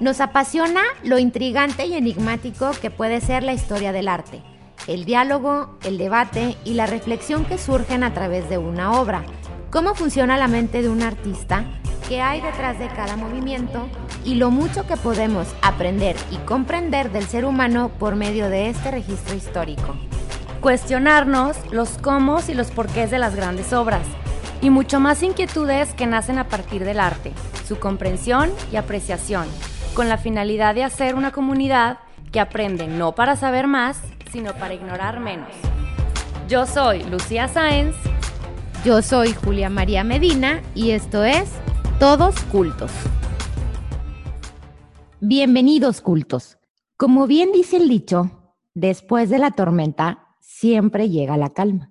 Nos apasiona lo intrigante y enigmático que puede ser la historia del arte, el diálogo, el debate y la reflexión que surgen a través de una obra, cómo funciona la mente de un artista, qué hay detrás de cada movimiento y lo mucho que podemos aprender y comprender del ser humano por medio de este registro histórico. Cuestionarnos los cómo y los porqués de las grandes obras y mucho más inquietudes que nacen a partir del arte, su comprensión y apreciación, con la finalidad de hacer una comunidad que aprende no para saber más, sino para ignorar menos. Yo soy Lucía Sáenz. Yo soy Julia María Medina y esto es Todos Cultos. Bienvenidos cultos. Como bien dice el dicho, después de la tormenta siempre llega la calma,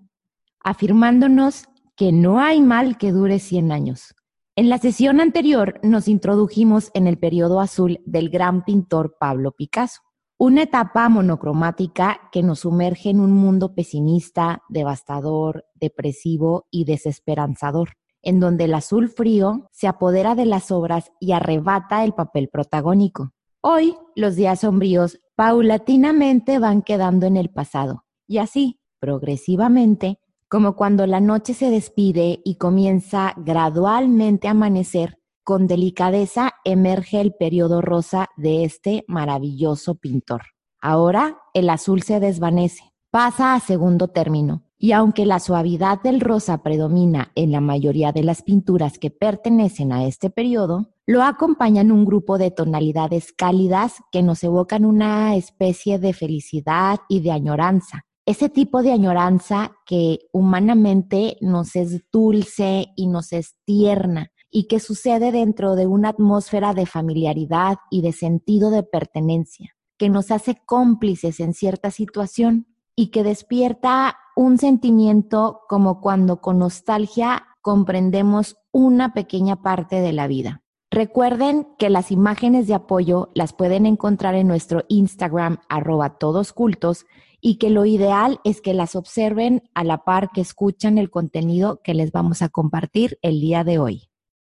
afirmándonos que no hay mal que dure 100 años. En la sesión anterior nos introdujimos en el periodo azul del gran pintor Pablo Picasso, una etapa monocromática que nos sumerge en un mundo pesimista, devastador, depresivo y desesperanzador, en donde el azul frío se apodera de las obras y arrebata el papel protagónico. Hoy los días sombríos paulatinamente van quedando en el pasado y así, progresivamente, como cuando la noche se despide y comienza gradualmente a amanecer, con delicadeza emerge el periodo rosa de este maravilloso pintor. Ahora el azul se desvanece, pasa a segundo término, y aunque la suavidad del rosa predomina en la mayoría de las pinturas que pertenecen a este periodo, lo acompañan un grupo de tonalidades cálidas que nos evocan una especie de felicidad y de añoranza, ese tipo de añoranza que humanamente nos es dulce y nos es tierna y que sucede dentro de una atmósfera de familiaridad y de sentido de pertenencia, que nos hace cómplices en cierta situación y que despierta un sentimiento como cuando con nostalgia comprendemos una pequeña parte de la vida. Recuerden que las imágenes de apoyo las pueden encontrar en nuestro Instagram arroba todos cultos y que lo ideal es que las observen a la par que escuchan el contenido que les vamos a compartir el día de hoy.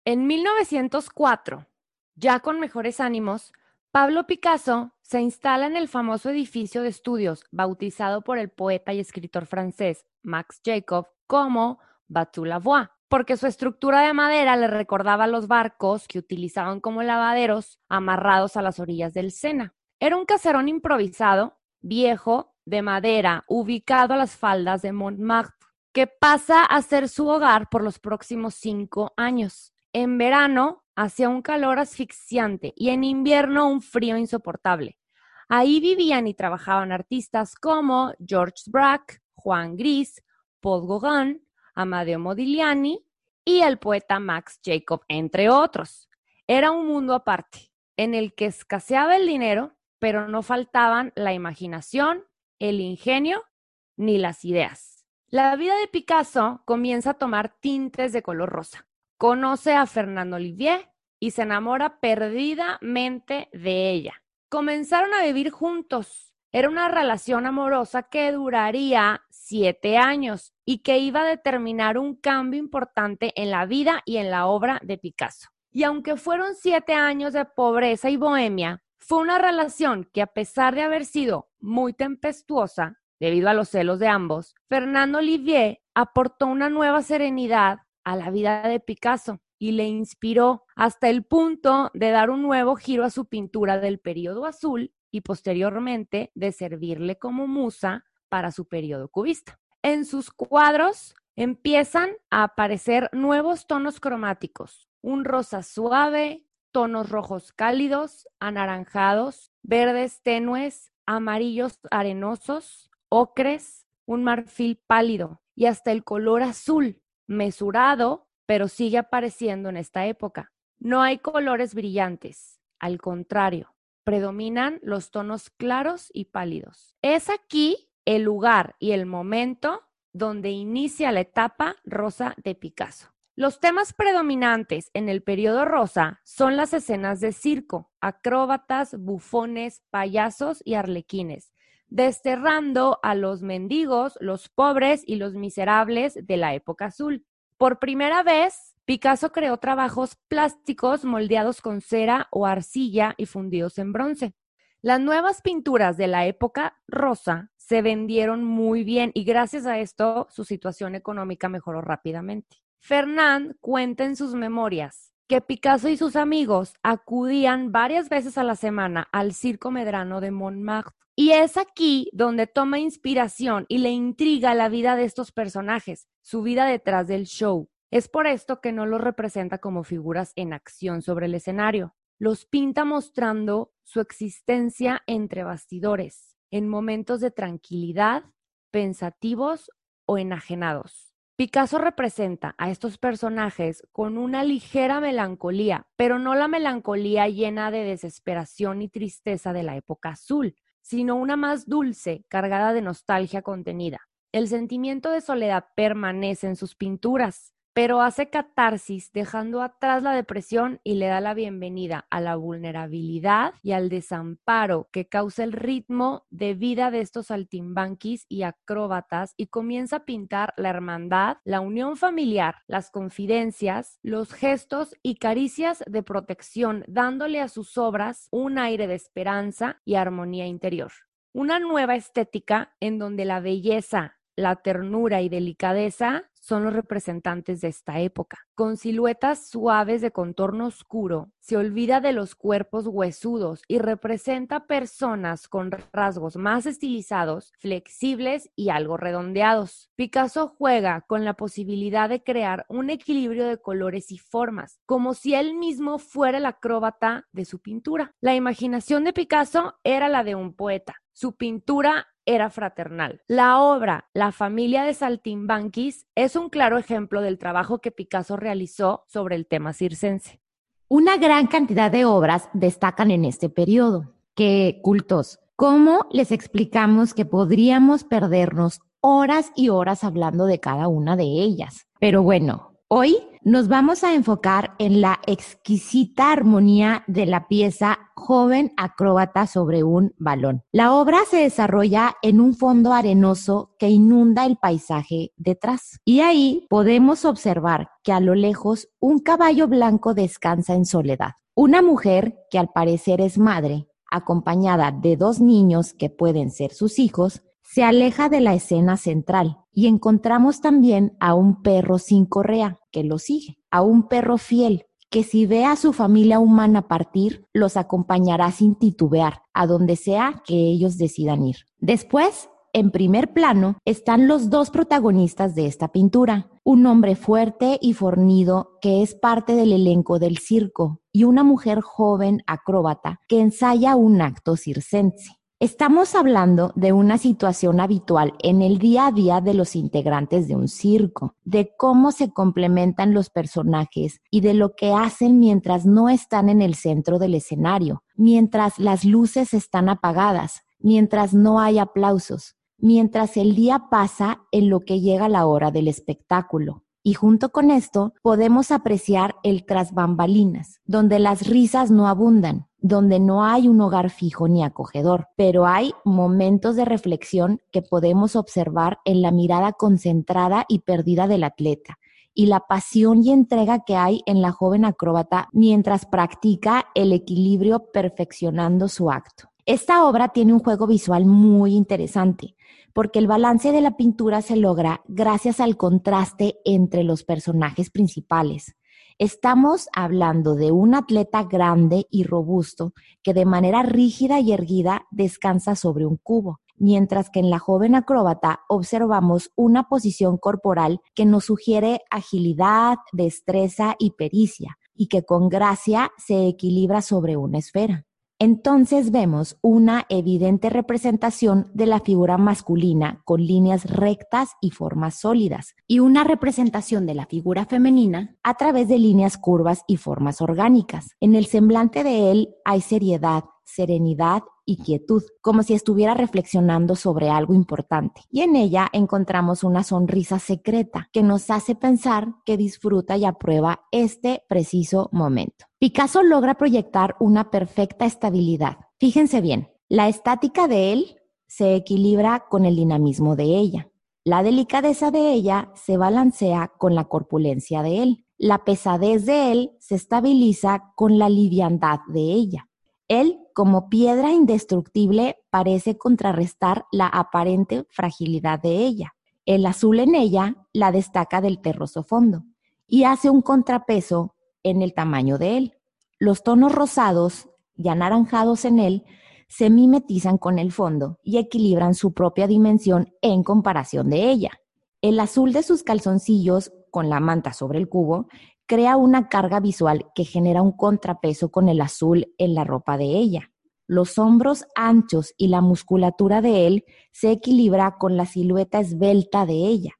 En 1904, ya con mejores ánimos, Pablo Picasso se instala en el famoso edificio de estudios bautizado por el poeta y escritor francés Max Jacob como Bateau Lavoie, porque su estructura de madera le recordaba los barcos que utilizaban como lavaderos amarrados a las orillas del Sena. Era un caserón improvisado, viejo de madera ubicado a las faldas de Montmartre, que pasa a ser su hogar por los próximos cinco años. En verano hacía un calor asfixiante y en invierno un frío insoportable. Ahí vivían y trabajaban artistas como George Braque, Juan Gris, Paul Gauguin, Amadeo Modigliani y el poeta Max Jacob, entre otros. Era un mundo aparte, en el que escaseaba el dinero, pero no faltaban la imaginación, el ingenio ni las ideas. La vida de Picasso comienza a tomar tintes de color rosa. Conoce a Fernando Olivier y se enamora perdidamente de ella. Comenzaron a vivir juntos. Era una relación amorosa que duraría siete años y que iba a determinar un cambio importante en la vida y en la obra de Picasso. Y aunque fueron siete años de pobreza y bohemia, fue una relación que a pesar de haber sido muy tempestuosa, debido a los celos de ambos, Fernando Olivier aportó una nueva serenidad a la vida de Picasso y le inspiró hasta el punto de dar un nuevo giro a su pintura del periodo azul y posteriormente de servirle como musa para su periodo cubista. En sus cuadros empiezan a aparecer nuevos tonos cromáticos, un rosa suave, tonos rojos cálidos, anaranjados, verdes tenues, amarillos arenosos, ocres, un marfil pálido y hasta el color azul, mesurado, pero sigue apareciendo en esta época. No hay colores brillantes, al contrario, predominan los tonos claros y pálidos. Es aquí el lugar y el momento donde inicia la etapa rosa de Picasso. Los temas predominantes en el periodo rosa son las escenas de circo, acróbatas, bufones, payasos y arlequines, desterrando a los mendigos, los pobres y los miserables de la época azul. Por primera vez, Picasso creó trabajos plásticos moldeados con cera o arcilla y fundidos en bronce. Las nuevas pinturas de la época rosa se vendieron muy bien y gracias a esto su situación económica mejoró rápidamente. Fernand cuenta en sus memorias que Picasso y sus amigos acudían varias veces a la semana al Circo Medrano de Montmartre. Y es aquí donde toma inspiración y le intriga la vida de estos personajes, su vida detrás del show. Es por esto que no los representa como figuras en acción sobre el escenario. Los pinta mostrando su existencia entre bastidores, en momentos de tranquilidad, pensativos o enajenados. Picasso representa a estos personajes con una ligera melancolía, pero no la melancolía llena de desesperación y tristeza de la época azul, sino una más dulce, cargada de nostalgia contenida. El sentimiento de soledad permanece en sus pinturas, pero hace catarsis dejando atrás la depresión y le da la bienvenida a la vulnerabilidad y al desamparo que causa el ritmo de vida de estos saltimbanquis y acróbatas y comienza a pintar la hermandad, la unión familiar, las confidencias, los gestos y caricias de protección, dándole a sus obras un aire de esperanza y armonía interior. Una nueva estética en donde la belleza, la ternura y delicadeza son los representantes de esta época. Con siluetas suaves de contorno oscuro, se olvida de los cuerpos huesudos y representa personas con rasgos más estilizados, flexibles y algo redondeados. Picasso juega con la posibilidad de crear un equilibrio de colores y formas, como si él mismo fuera el acróbata de su pintura. La imaginación de Picasso era la de un poeta. Su pintura era fraternal. La obra La familia de Saltimbanquis es un claro ejemplo del trabajo que Picasso realizó sobre el tema circense. Una gran cantidad de obras destacan en este periodo. ¿Qué cultos? ¿Cómo les explicamos que podríamos perdernos horas y horas hablando de cada una de ellas? Pero bueno, Hoy nos vamos a enfocar en la exquisita armonía de la pieza Joven acróbata sobre un balón. La obra se desarrolla en un fondo arenoso que inunda el paisaje detrás. Y ahí podemos observar que a lo lejos un caballo blanco descansa en soledad. Una mujer, que al parecer es madre, acompañada de dos niños que pueden ser sus hijos, se aleja de la escena central y encontramos también a un perro sin correa que lo sigue, a un perro fiel que si ve a su familia humana partir, los acompañará sin titubear a donde sea que ellos decidan ir. Después, en primer plano, están los dos protagonistas de esta pintura, un hombre fuerte y fornido que es parte del elenco del circo y una mujer joven acróbata que ensaya un acto circense. Estamos hablando de una situación habitual en el día a día de los integrantes de un circo, de cómo se complementan los personajes y de lo que hacen mientras no están en el centro del escenario, mientras las luces están apagadas, mientras no hay aplausos, mientras el día pasa en lo que llega la hora del espectáculo. Y junto con esto podemos apreciar el tras bambalinas, donde las risas no abundan, donde no hay un hogar fijo ni acogedor, pero hay momentos de reflexión que podemos observar en la mirada concentrada y perdida del atleta y la pasión y entrega que hay en la joven acróbata mientras practica el equilibrio perfeccionando su acto. Esta obra tiene un juego visual muy interesante porque el balance de la pintura se logra gracias al contraste entre los personajes principales. Estamos hablando de un atleta grande y robusto que de manera rígida y erguida descansa sobre un cubo, mientras que en la joven acróbata observamos una posición corporal que nos sugiere agilidad, destreza y pericia, y que con gracia se equilibra sobre una esfera entonces vemos una evidente representación de la figura masculina con líneas rectas y formas sólidas, y una representación de la figura femenina a través de líneas curvas y formas orgánicas. En el semblante de él hay seriedad, serenidad y quietud, como si estuviera reflexionando sobre algo importante. Y en ella encontramos una sonrisa secreta que nos hace pensar que disfruta y aprueba este preciso momento. Picasso logra proyectar una perfecta estabilidad. Fíjense bien, la estática de él se equilibra con el dinamismo de ella. La delicadeza de ella se balancea con la corpulencia de él. La pesadez de él se estabiliza con la liviandad de ella. Él, como piedra indestructible, parece contrarrestar la aparente fragilidad de ella. El azul en ella la destaca del terroso fondo y hace un contrapeso en el tamaño de él. Los tonos rosados y anaranjados en él se mimetizan con el fondo y equilibran su propia dimensión en comparación de ella. El azul de sus calzoncillos con la manta sobre el cubo crea una carga visual que genera un contrapeso con el azul en la ropa de ella. Los hombros anchos y la musculatura de él se equilibra con la silueta esbelta de ella.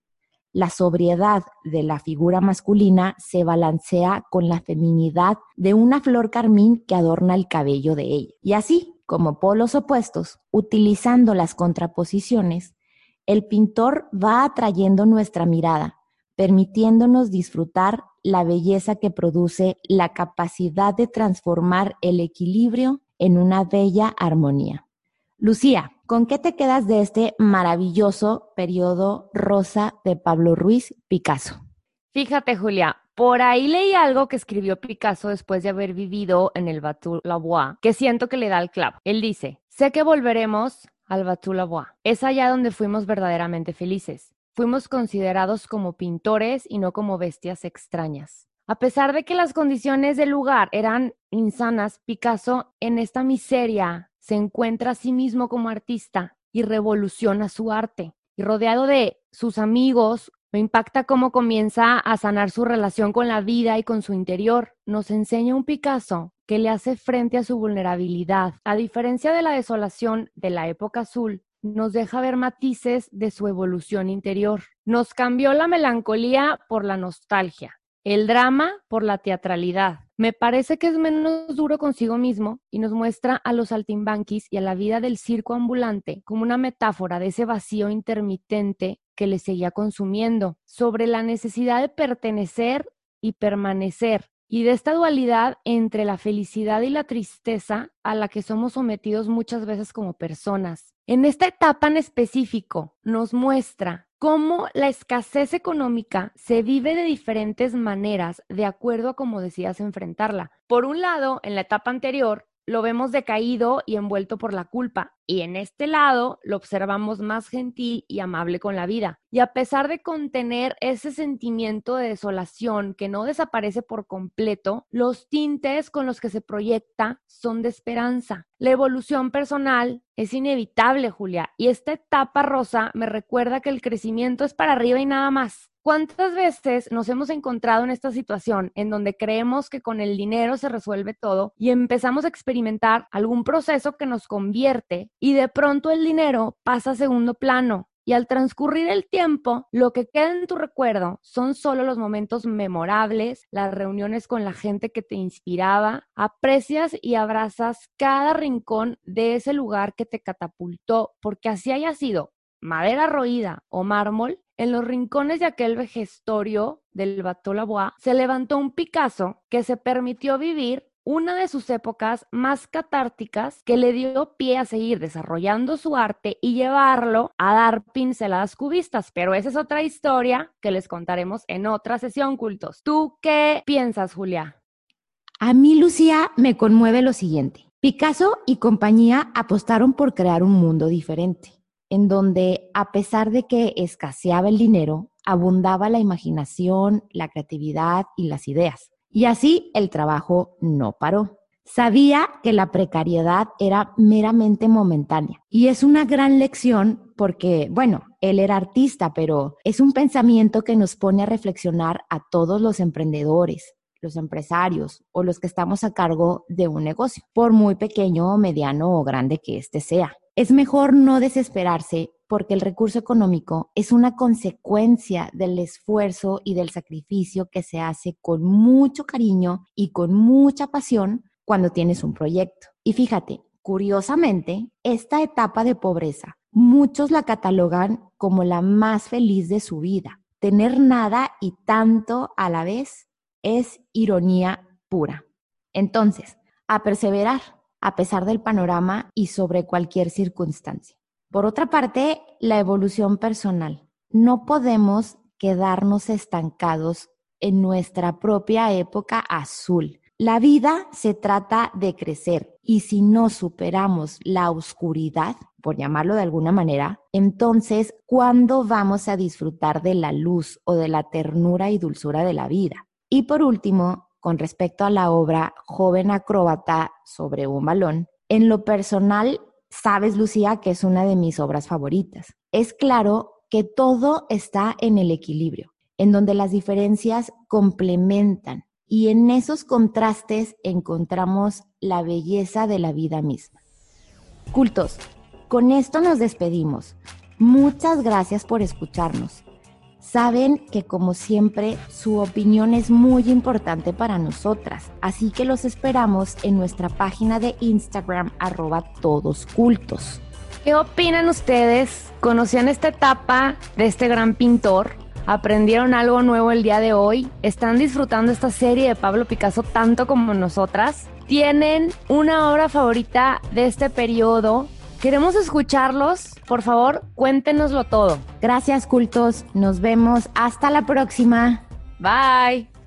La sobriedad de la figura masculina se balancea con la feminidad de una flor carmín que adorna el cabello de ella. Y así, como polos opuestos, utilizando las contraposiciones, el pintor va atrayendo nuestra mirada, permitiéndonos disfrutar la belleza que produce la capacidad de transformar el equilibrio en una bella armonía. Lucía, ¿con qué te quedas de este maravilloso periodo rosa de Pablo Ruiz Picasso? Fíjate, Julia, por ahí leí algo que escribió Picasso después de haber vivido en el Batou Labois, que siento que le da el clavo. Él dice, sé que volveremos al Batou Labois. Es allá donde fuimos verdaderamente felices. Fuimos considerados como pintores y no como bestias extrañas. A pesar de que las condiciones del lugar eran insanas, Picasso en esta miseria se encuentra a sí mismo como artista y revoluciona su arte. Y rodeado de sus amigos, me impacta cómo comienza a sanar su relación con la vida y con su interior. Nos enseña un Picasso que le hace frente a su vulnerabilidad. A diferencia de la desolación de la época azul, nos deja ver matices de su evolución interior. Nos cambió la melancolía por la nostalgia, el drama por la teatralidad. Me parece que es menos duro consigo mismo y nos muestra a los altimbanquis y a la vida del circo ambulante como una metáfora de ese vacío intermitente que le seguía consumiendo, sobre la necesidad de pertenecer y permanecer, y de esta dualidad entre la felicidad y la tristeza a la que somos sometidos muchas veces como personas. En esta etapa en específico nos muestra cómo la escasez económica se vive de diferentes maneras de acuerdo a cómo decidas enfrentarla. Por un lado, en la etapa anterior, lo vemos decaído y envuelto por la culpa, y en este lado lo observamos más gentil y amable con la vida. Y a pesar de contener ese sentimiento de desolación que no desaparece por completo, los tintes con los que se proyecta son de esperanza. La evolución personal es inevitable, Julia, y esta etapa rosa me recuerda que el crecimiento es para arriba y nada más. ¿Cuántas veces nos hemos encontrado en esta situación en donde creemos que con el dinero se resuelve todo y empezamos a experimentar algún proceso que nos convierte y de pronto el dinero pasa a segundo plano? Y al transcurrir el tiempo, lo que queda en tu recuerdo son solo los momentos memorables, las reuniones con la gente que te inspiraba, aprecias y abrazas cada rincón de ese lugar que te catapultó, porque así haya sido madera roída o mármol, en los rincones de aquel vejestorio del Bateau se levantó un Picasso que se permitió vivir una de sus épocas más catárticas que le dio pie a seguir desarrollando su arte y llevarlo a dar pinceladas cubistas. Pero esa es otra historia que les contaremos en otra sesión, cultos. ¿Tú qué piensas, Julia? A mí, Lucía, me conmueve lo siguiente. Picasso y compañía apostaron por crear un mundo diferente en donde a pesar de que escaseaba el dinero, abundaba la imaginación, la creatividad y las ideas. Y así el trabajo no paró. Sabía que la precariedad era meramente momentánea. Y es una gran lección porque, bueno, él era artista, pero es un pensamiento que nos pone a reflexionar a todos los emprendedores, los empresarios o los que estamos a cargo de un negocio, por muy pequeño, mediano o grande que éste sea. Es mejor no desesperarse porque el recurso económico es una consecuencia del esfuerzo y del sacrificio que se hace con mucho cariño y con mucha pasión cuando tienes un proyecto. Y fíjate, curiosamente, esta etapa de pobreza, muchos la catalogan como la más feliz de su vida. Tener nada y tanto a la vez es ironía pura. Entonces, a perseverar a pesar del panorama y sobre cualquier circunstancia. Por otra parte, la evolución personal. No podemos quedarnos estancados en nuestra propia época azul. La vida se trata de crecer y si no superamos la oscuridad, por llamarlo de alguna manera, entonces, ¿cuándo vamos a disfrutar de la luz o de la ternura y dulzura de la vida? Y por último, con respecto a la obra Joven acróbata sobre un balón, en lo personal, sabes, Lucía, que es una de mis obras favoritas. Es claro que todo está en el equilibrio, en donde las diferencias complementan y en esos contrastes encontramos la belleza de la vida misma. Cultos, con esto nos despedimos. Muchas gracias por escucharnos. Saben que como siempre su opinión es muy importante para nosotras, así que los esperamos en nuestra página de Instagram arroba todoscultos. ¿Qué opinan ustedes? ¿Conocían esta etapa de este gran pintor? ¿Aprendieron algo nuevo el día de hoy? ¿Están disfrutando esta serie de Pablo Picasso tanto como nosotras? ¿Tienen una obra favorita de este periodo? Queremos escucharlos. Por favor, cuéntenoslo todo. Gracias, cultos. Nos vemos. Hasta la próxima. Bye.